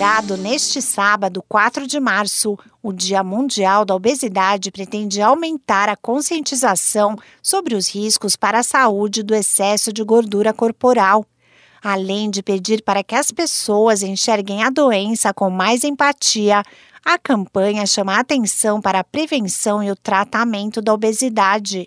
Celebrado neste sábado, 4 de março, o Dia Mundial da Obesidade pretende aumentar a conscientização sobre os riscos para a saúde do excesso de gordura corporal. Além de pedir para que as pessoas enxerguem a doença com mais empatia, a campanha chama a atenção para a prevenção e o tratamento da obesidade.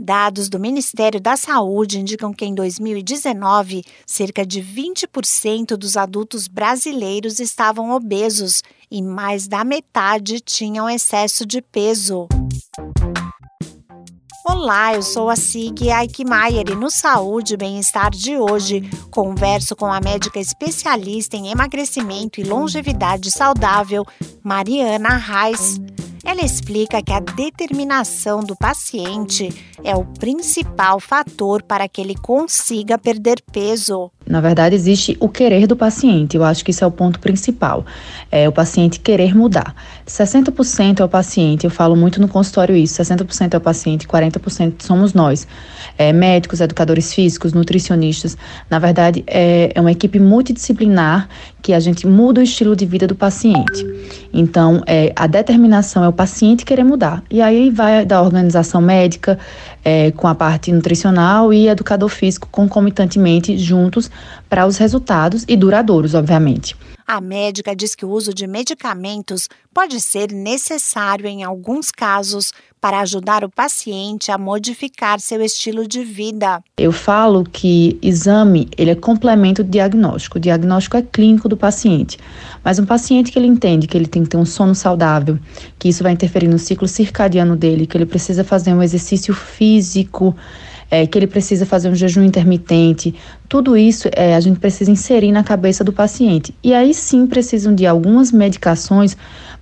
Dados do Ministério da Saúde indicam que em 2019, cerca de 20% dos adultos brasileiros estavam obesos e mais da metade tinham excesso de peso. Olá, eu sou a Sig Aikmaier e no Saúde e Bem-Estar de hoje converso com a médica especialista em emagrecimento e longevidade saudável, Mariana Reis. Ela explica que a determinação do paciente é o principal fator para que ele consiga perder peso. Na verdade, existe o querer do paciente. Eu acho que isso é o ponto principal. É o paciente querer mudar. 60% é o paciente, eu falo muito no consultório isso, 60% é o paciente, 40% somos nós. É, médicos, educadores físicos, nutricionistas. Na verdade, é, é uma equipe multidisciplinar que a gente muda o estilo de vida do paciente. Então, é, a determinação é o paciente querer mudar. E aí vai da organização médica, é, com a parte nutricional e educador físico concomitantemente juntos para os resultados e duradouros, obviamente. A médica diz que o uso de medicamentos pode ser necessário em alguns casos para ajudar o paciente a modificar seu estilo de vida. Eu falo que exame ele é complemento do diagnóstico. O diagnóstico é clínico do paciente. Mas um paciente que ele entende que ele tem que ter um sono saudável, que isso vai interferir no ciclo circadiano dele, que ele precisa fazer um exercício físico, é, que ele precisa fazer um jejum intermitente, tudo isso é, a gente precisa inserir na cabeça do paciente. E aí sim precisam de algumas medicações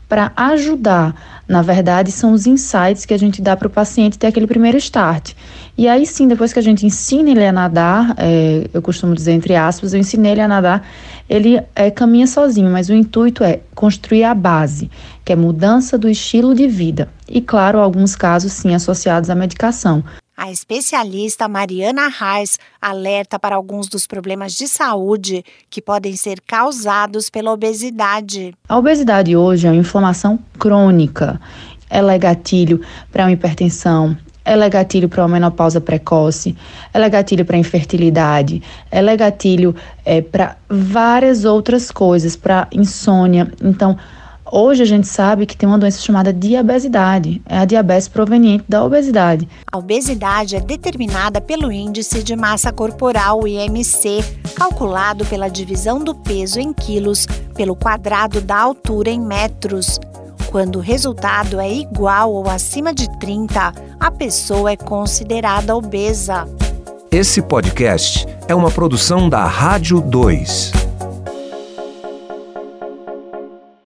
para ajudar. Na verdade, são os insights que a gente dá para o paciente ter aquele primeiro start. E aí sim, depois que a gente ensina ele a nadar, é, eu costumo dizer entre aspas, eu ensinei ele a nadar, ele é, caminha sozinho, mas o intuito é construir a base, que é mudança do estilo de vida. E claro, alguns casos sim associados à medicação. A especialista Mariana Reis alerta para alguns dos problemas de saúde que podem ser causados pela obesidade. A obesidade hoje é uma inflamação crônica. Ela é gatilho para uma hipertensão, ela é gatilho para uma menopausa precoce, ela é gatilho para infertilidade, ela é gatilho é, para várias outras coisas, para insônia. Então, Hoje a gente sabe que tem uma doença chamada diabesidade, é a diabetes proveniente da obesidade. A obesidade é determinada pelo índice de massa corporal IMC, calculado pela divisão do peso em quilos pelo quadrado da altura em metros. Quando o resultado é igual ou acima de 30, a pessoa é considerada obesa. Esse podcast é uma produção da Rádio 2.